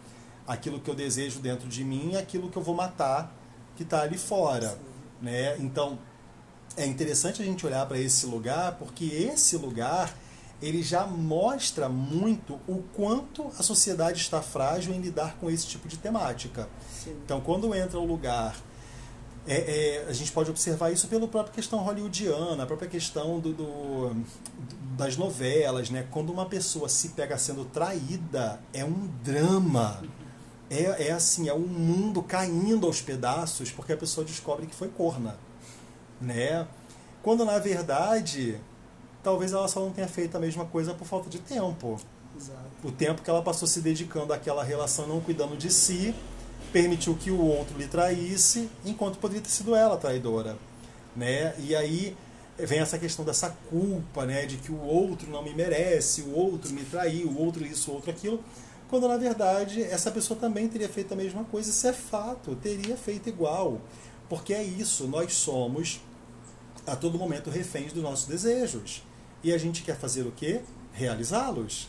Aquilo que eu desejo dentro de mim é aquilo que eu vou matar que está ali fora. Né? Então, é interessante a gente olhar para esse lugar, porque esse lugar ele já mostra muito o quanto a sociedade está frágil em lidar com esse tipo de temática. Sim. Então, quando entra o lugar, é, é, a gente pode observar isso pela própria questão hollywoodiana, a própria questão do, do- das novelas, né? Quando uma pessoa se pega sendo traída, é um drama. É, é assim, é o mundo caindo aos pedaços porque a pessoa descobre que foi corna, né? Quando na verdade, talvez ela só não tenha feito a mesma coisa por falta de tempo Exato. o tempo que ela passou se dedicando àquela relação, não cuidando de si, permitiu que o outro lhe traísse, enquanto poderia ter sido ela a traidora, né? E aí vem essa questão dessa culpa, né, de que o outro não me merece, o outro me traiu, o outro isso, o outro aquilo, quando na verdade essa pessoa também teria feito a mesma coisa, isso é fato, teria feito igual, porque é isso, nós somos a todo momento reféns dos nossos desejos. E a gente quer fazer o quê? Realizá-los.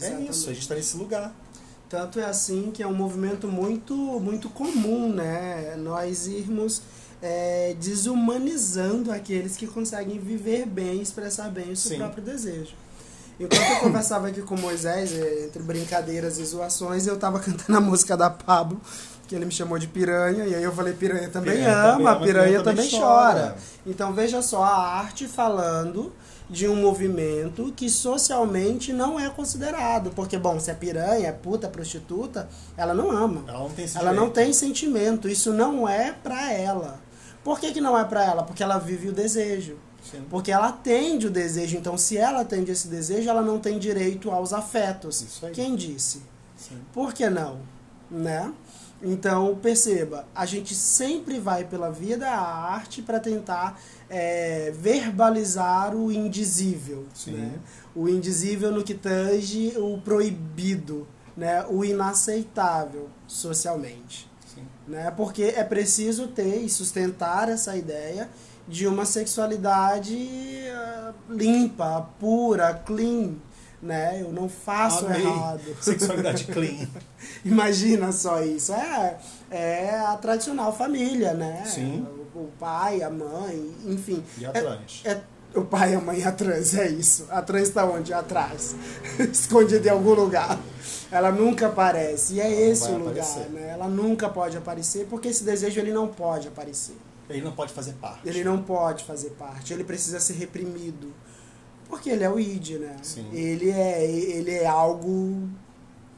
É isso, a gente está nesse lugar. Tanto é assim que é um movimento muito, muito comum, né? Nós irmos é, desumanizando aqueles que conseguem viver bem expressar bem o seu Sim. próprio desejo. Enquanto eu conversava aqui com Moisés, é, entre brincadeiras e zoações, eu tava cantando a música da Pablo, que ele me chamou de piranha, e aí eu falei, piranha também Piranha ama, também ama, piranha, também chora. chora. Então veja só, a arte falando de um movimento que socialmente não é considerado. Porque, bom, se é piranha, é puta, prostituta, ela não ama. Ela não tem Ela não tem sentimento. Isso não é pra ela. Por que, que não é pra ela? Porque ela vive o desejo. Sim. Porque ela atende o desejo. Então, se ela atende esse desejo, ela não tem direito aos afetos. Quem disse? Sim. Por que não? Né? Então, perceba, a gente sempre vai pela via da arte para tentar é, verbalizar o indizível. Né? O indizível no que tange o proibido. né, o inaceitável socialmente. Sim. Né? Porque é preciso ter e sustentar essa ideia de uma sexualidade ah, limpa, pura, clean. Né? Eu não faço Amei. errado. Sexualidade clean. Imagina só isso. É, é a tradicional família, né? Sim. O, o pai, a mãe, enfim. E a É- trans. é o pai, a mãe e a trans, é isso. A trans está onde? Atrás. Escondida em algum lugar. Ela nunca aparece. E é não esse o lugar, aparecer. né? Ela nunca pode aparecer porque esse desejo ele não pode aparecer. Ele não pode fazer parte. Ele não pode fazer parte. Ele precisa ser reprimido. Porque ele é o id, né? Sim. Ele é, ele é algo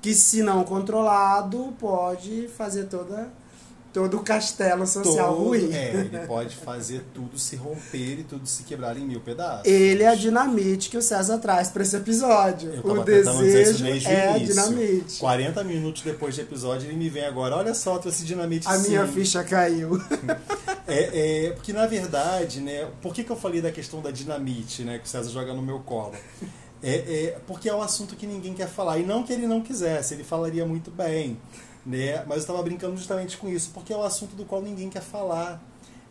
que, se não controlado, pode fazer toda, todo o castelo social Todo- ruim. É, ele pode fazer tudo se romper e tudo se quebrar em mil pedaços. Ele é a dinamite que o César traz para esse episódio. Eu O desejo é a dinamite. 40 minutos depois do episódio, ele me vem agora. Olha só, trouxe dinamite A minha sim. ficha caiu. É, é, porque na verdade, né? Por que, que eu falei da questão da dinamite, né? Que o César joga no meu colo? É, é, porque é um assunto que ninguém quer falar. E não que ele não quisesse, ele falaria muito bem. Né? Mas eu estava brincando justamente com isso, porque é um assunto do qual ninguém quer falar.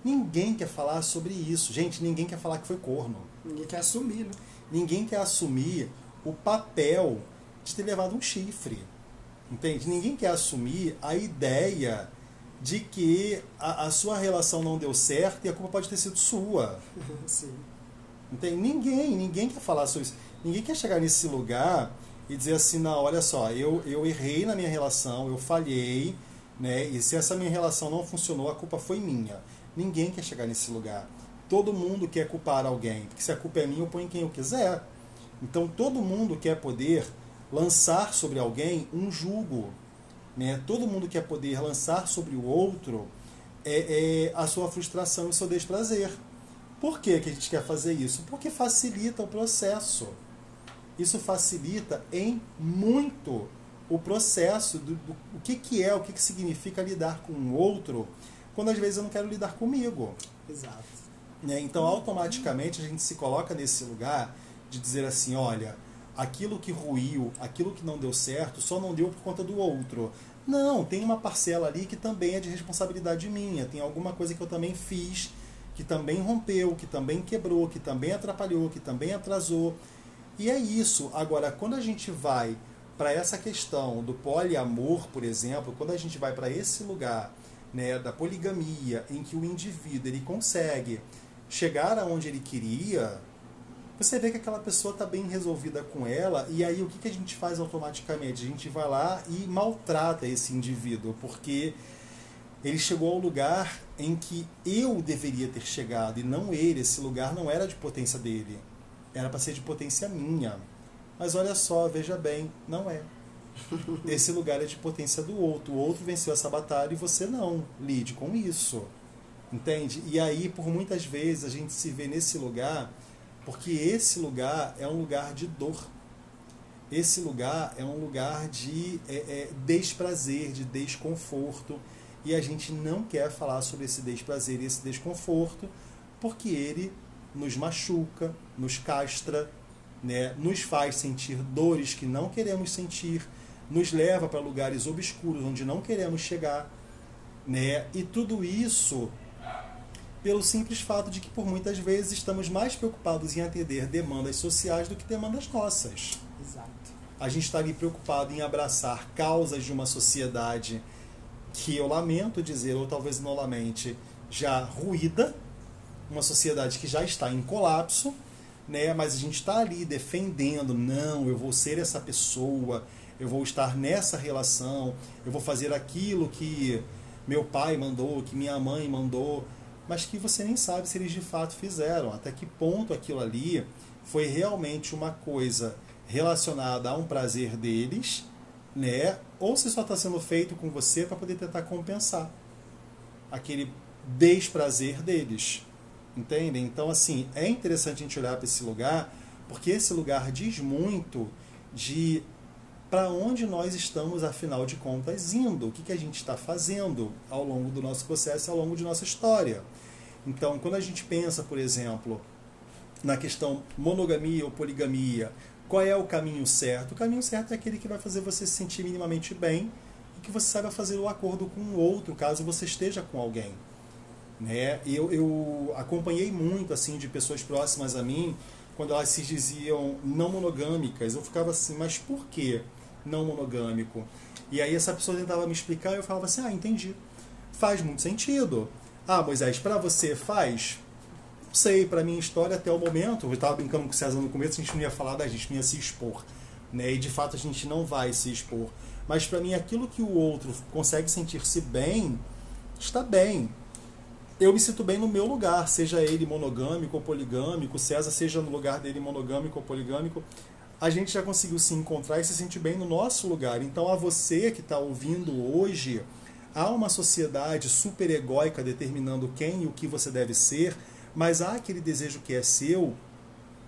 Ninguém quer falar sobre isso. Gente, ninguém quer falar que foi corno. Ninguém quer assumir, né? Ninguém quer assumir o papel de ter levado um chifre. Entende? Ninguém quer assumir a ideia de que a, a sua relação não deu certo e a culpa pode ter sido sua. Sim. Entende? Ninguém, ninguém quer falar sobre isso. Ninguém quer chegar nesse lugar e dizer assim, não, olha só, eu, eu errei na minha relação, eu falhei, né? E se essa minha relação não funcionou, a culpa foi minha. Ninguém quer chegar nesse lugar. Todo mundo quer culpar alguém, porque se a culpa é minha, eu ponho quem eu quiser. Então todo mundo quer poder lançar sobre alguém um julgo. Né? Todo mundo quer poder lançar sobre o outro é, é, a sua frustração e o seu desprazer. Por que, que a gente quer fazer isso? Porque facilita o processo. Isso facilita em muito o processo do, do o que, que é, o que, que significa lidar com o outro, quando às vezes eu não quero lidar comigo. Exato. né? Então, automaticamente, a gente se coloca nesse lugar de dizer assim: olha, aquilo que ruiu, aquilo que não deu certo, só não deu por conta do outro. Não, tem uma parcela ali que também é de responsabilidade minha. Tem alguma coisa que eu também fiz, que também rompeu, que também quebrou, que também atrapalhou, que também atrasou. E é isso. Agora, quando a gente vai para essa questão do poliamor, por exemplo, quando a gente vai para esse lugar né, da poligamia, em que o indivíduo ele consegue chegar aonde ele queria, você vê que aquela pessoa está bem resolvida com ela, e aí o que, que a gente faz automaticamente? A gente vai lá e maltrata esse indivíduo, porque ele chegou ao lugar em que eu deveria ter chegado, e não ele. Esse lugar não era de potência dele, era para ser de potência minha. Mas olha só, veja bem, não é. Esse lugar é de potência do outro. O outro venceu essa batalha e você não. Lide com isso. Entende? E aí, por muitas vezes, a gente se vê nesse lugar, porque esse lugar é um lugar de dor. Esse lugar é um lugar de é, é, desprazer, de desconforto. E a gente não quer falar sobre esse desprazer e esse desconforto, porque ele nos machuca, nos castra, né? nos faz sentir dores que não queremos sentir, nos leva para lugares obscuros onde não queremos chegar. Né? E tudo isso pelo simples fato de que por muitas vezes estamos mais preocupados em atender demandas sociais do que demandas nossas. Exato. A gente está ali preocupado em abraçar causas de uma sociedade que eu lamento dizer, ou talvez não lamente, já ruída, uma sociedade que já está em colapso, né? mas a gente está ali defendendo, não, eu vou ser essa pessoa, eu vou estar nessa relação, eu vou fazer aquilo que meu pai mandou, que minha mãe mandou, mas que você nem sabe se eles de fato fizeram, até que ponto aquilo ali foi realmente uma coisa relacionada a um prazer deles, né? Ou se só está sendo feito com você para poder tentar compensar aquele desprazer deles, entendem? Então, assim, é interessante a gente olhar para esse lugar, porque esse lugar diz muito de para onde nós estamos, afinal de contas, indo, o que, que a gente está fazendo ao longo do nosso processo, ao longo de nossa história. Então, quando a gente pensa, por exemplo, na questão monogamia ou poligamia, Qual é o caminho certo? O caminho certo é aquele que vai fazer você se sentir minimamente bem e que você saiba fazer o acordo com o outro, caso você esteja com alguém. Né? Eu, eu acompanhei muito assim de pessoas próximas a mim quando elas se diziam não monogâmicas. Eu ficava assim, mas por que não monogâmico? E aí essa pessoa tentava me explicar e eu falava assim, ah, entendi. Faz muito sentido. Ah, Moisés, para você faz? Não sei, para minha história até o momento, eu estava brincando com o César no começo, a gente não ia falar da gente, não ia se expor. Né? E de fato a gente não vai se expor. Mas para mim aquilo que o outro consegue sentir-se bem, está bem. Eu me sinto bem no meu lugar, seja ele monogâmico ou poligâmico, César seja no lugar dele monogâmico ou poligâmico a gente já conseguiu se encontrar e se sentir bem no nosso lugar. Então, a você que está ouvindo hoje, há uma sociedade super egóica determinando quem e o que você deve ser, mas há aquele desejo que é seu,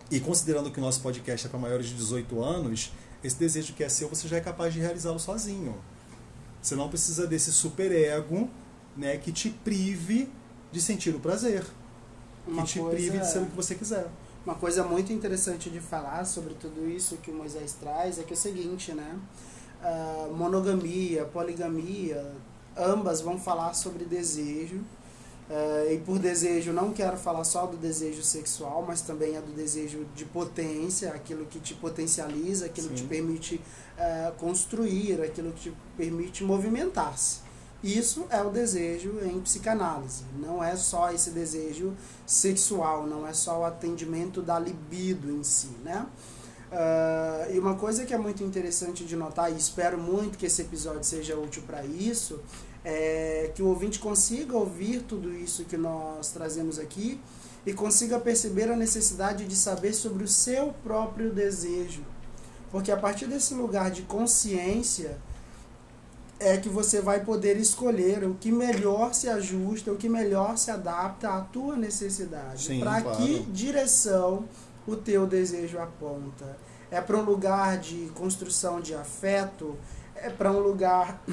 e considerando que o nosso podcast é para maiores de 18 anos, esse desejo que é seu você já é capaz de realizá-lo sozinho. Você não precisa desse super ego né, que te prive de sentir o prazer. Uma que te coisa... prive de ser o que você quiser. Uma coisa muito interessante de falar sobre tudo isso que o Moisés traz é que é o seguinte, né? Uh, monogamia, poligamia, ambas vão falar sobre desejo. Uh, e por desejo, não quero falar só do desejo sexual, mas também é do desejo de potência, aquilo que te potencializa, aquilo Sim. que te permite uh, construir, aquilo que te permite movimentar-se. Isso é o desejo em psicanálise. Não é só esse desejo sexual, não é só o atendimento da libido em si, né? Uh, e uma coisa que é muito interessante de notar, e espero muito que esse episódio seja útil para isso, é que o ouvinte consiga ouvir tudo isso que nós trazemos aqui e consiga perceber a necessidade de saber sobre o seu próprio desejo. Porque a partir desse lugar de consciência, é que você vai poder escolher o que melhor se ajusta, o que melhor se adapta à tua necessidade. Para claro. que direção o teu desejo aponta? É para um lugar de construção de afeto? É para um lugar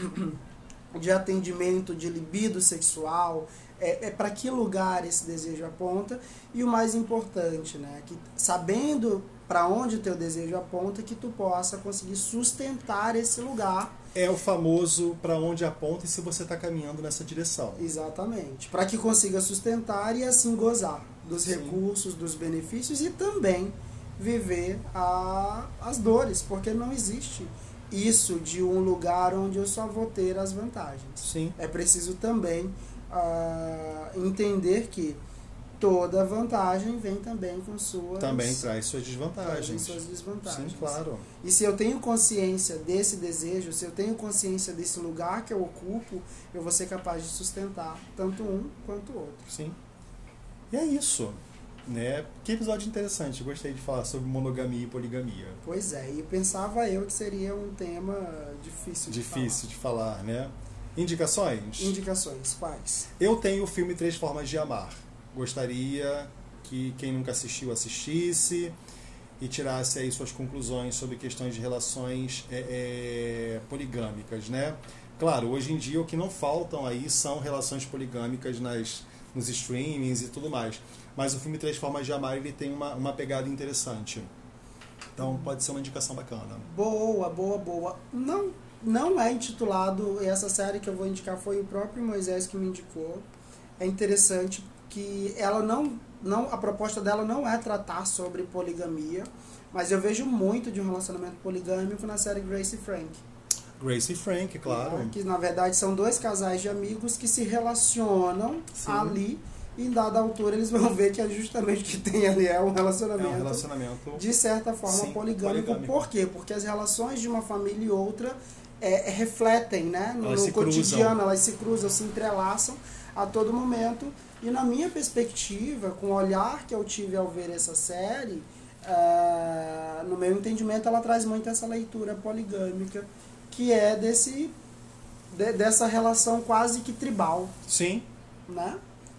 de atendimento de libido sexual? É, é para que lugar esse desejo aponta? E o mais importante, né, que sabendo para onde o teu desejo aponta, que tu possa conseguir sustentar esse lugar é o famoso para onde aponta e se você está caminhando nessa direção. Exatamente. Para que consiga sustentar e assim gozar dos Sim. recursos, dos benefícios e também viver a, as dores, porque não existe isso de um lugar onde eu só vou ter as vantagens. Sim. É preciso também uh, entender que toda vantagem vem também com suas também traz suas desvantagens. traz suas desvantagens. Sim claro. E se eu tenho consciência desse desejo se eu tenho consciência desse lugar que eu ocupo eu vou ser capaz de sustentar tanto um quanto o outro. Sim. E é isso né? Que episódio interessante. Gostei de falar sobre monogamia e poligamia. Pois é e pensava eu que seria um tema difícil de difícil falar. de falar né? Indicações? Indicações quais? Eu tenho o filme Três Formas de Amar gostaria que quem nunca assistiu assistisse e tirasse aí suas conclusões sobre questões de relações é, é, poligâmicas, né? Claro, hoje em dia o que não faltam aí são relações poligâmicas nas, nos streamings e tudo mais. Mas o filme Três Formas de Amar ele tem uma, uma pegada interessante. Então pode ser uma indicação bacana. Boa, boa, boa. Não, não é intitulado, essa série que eu vou indicar foi o próprio Moisés que me indicou. É interessante que ela não, não a proposta dela não é tratar sobre poligamia, mas eu vejo muito de um relacionamento poligâmico na série Grace e Frank. Grace e Frank, claro. É, que na verdade são dois casais de amigos que se relacionam Sim. ali e em dada altura eles vão ver que é justamente o que tem ali é um relacionamento, é um relacionamento de certa forma Sim, poligâmico. poligâmico. Por quê? Porque as relações de uma família e outra é, refletem né, no, no cotidiano, cruzam. elas se cruzam, se entrelaçam a todo momento e na minha perspectiva, com o olhar que eu tive ao ver essa série, uh, no meu entendimento, ela traz muito essa leitura poligâmica, que é desse de, dessa relação quase que tribal. Sim. Né?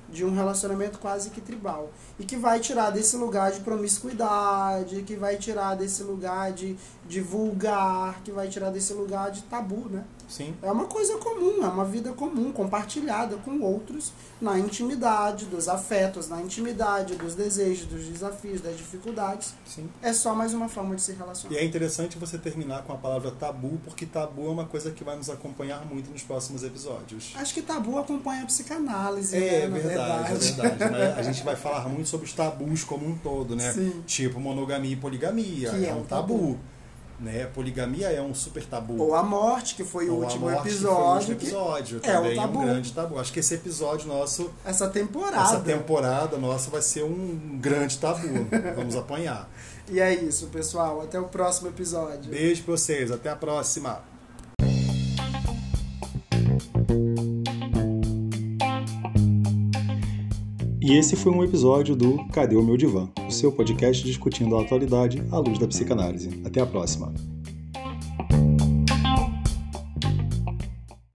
De um relacionamento quase que tribal. E que vai tirar desse lugar de promiscuidade, que vai tirar desse lugar de, divulgar, que vai tirar desse lugar de tabu, né? Sim. É uma coisa comum, é uma vida comum, compartilhada com outros na intimidade dos afetos, na intimidade dos desejos, dos desafios, das dificuldades. Sim. É só mais uma forma de se E relacionar. é interessante você terminar com a palavra tabu, porque tabu é uma coisa que vai nos acompanhar muito nos próximos episódios. Acho que tabu acompanha a psicanálise, É, né? na verdade, é verdade. né? A gente vai falar muito sobre os tabus como um todo, né? Sim. Tipo monogamia e poligamia. Que é, é um um tabu. tabu. Né? Poligamia é um super tabu. Ou a morte, que foi o Ou último morte, que foi o episódio. último que- episódio. é um também é um tabu. grande tabu. Acho que esse episódio nosso, Essa temporada. essa temporada nossa vai ser um grande tabu. Vamos apanhar. E é isso, pessoal. Até o próximo episódio. Beijo pra vocês, até a próxima. E esse foi um episódio do Cadê o meu divã? O seu podcast discutindo a atualidade à luz da psicanálise. Até a próxima.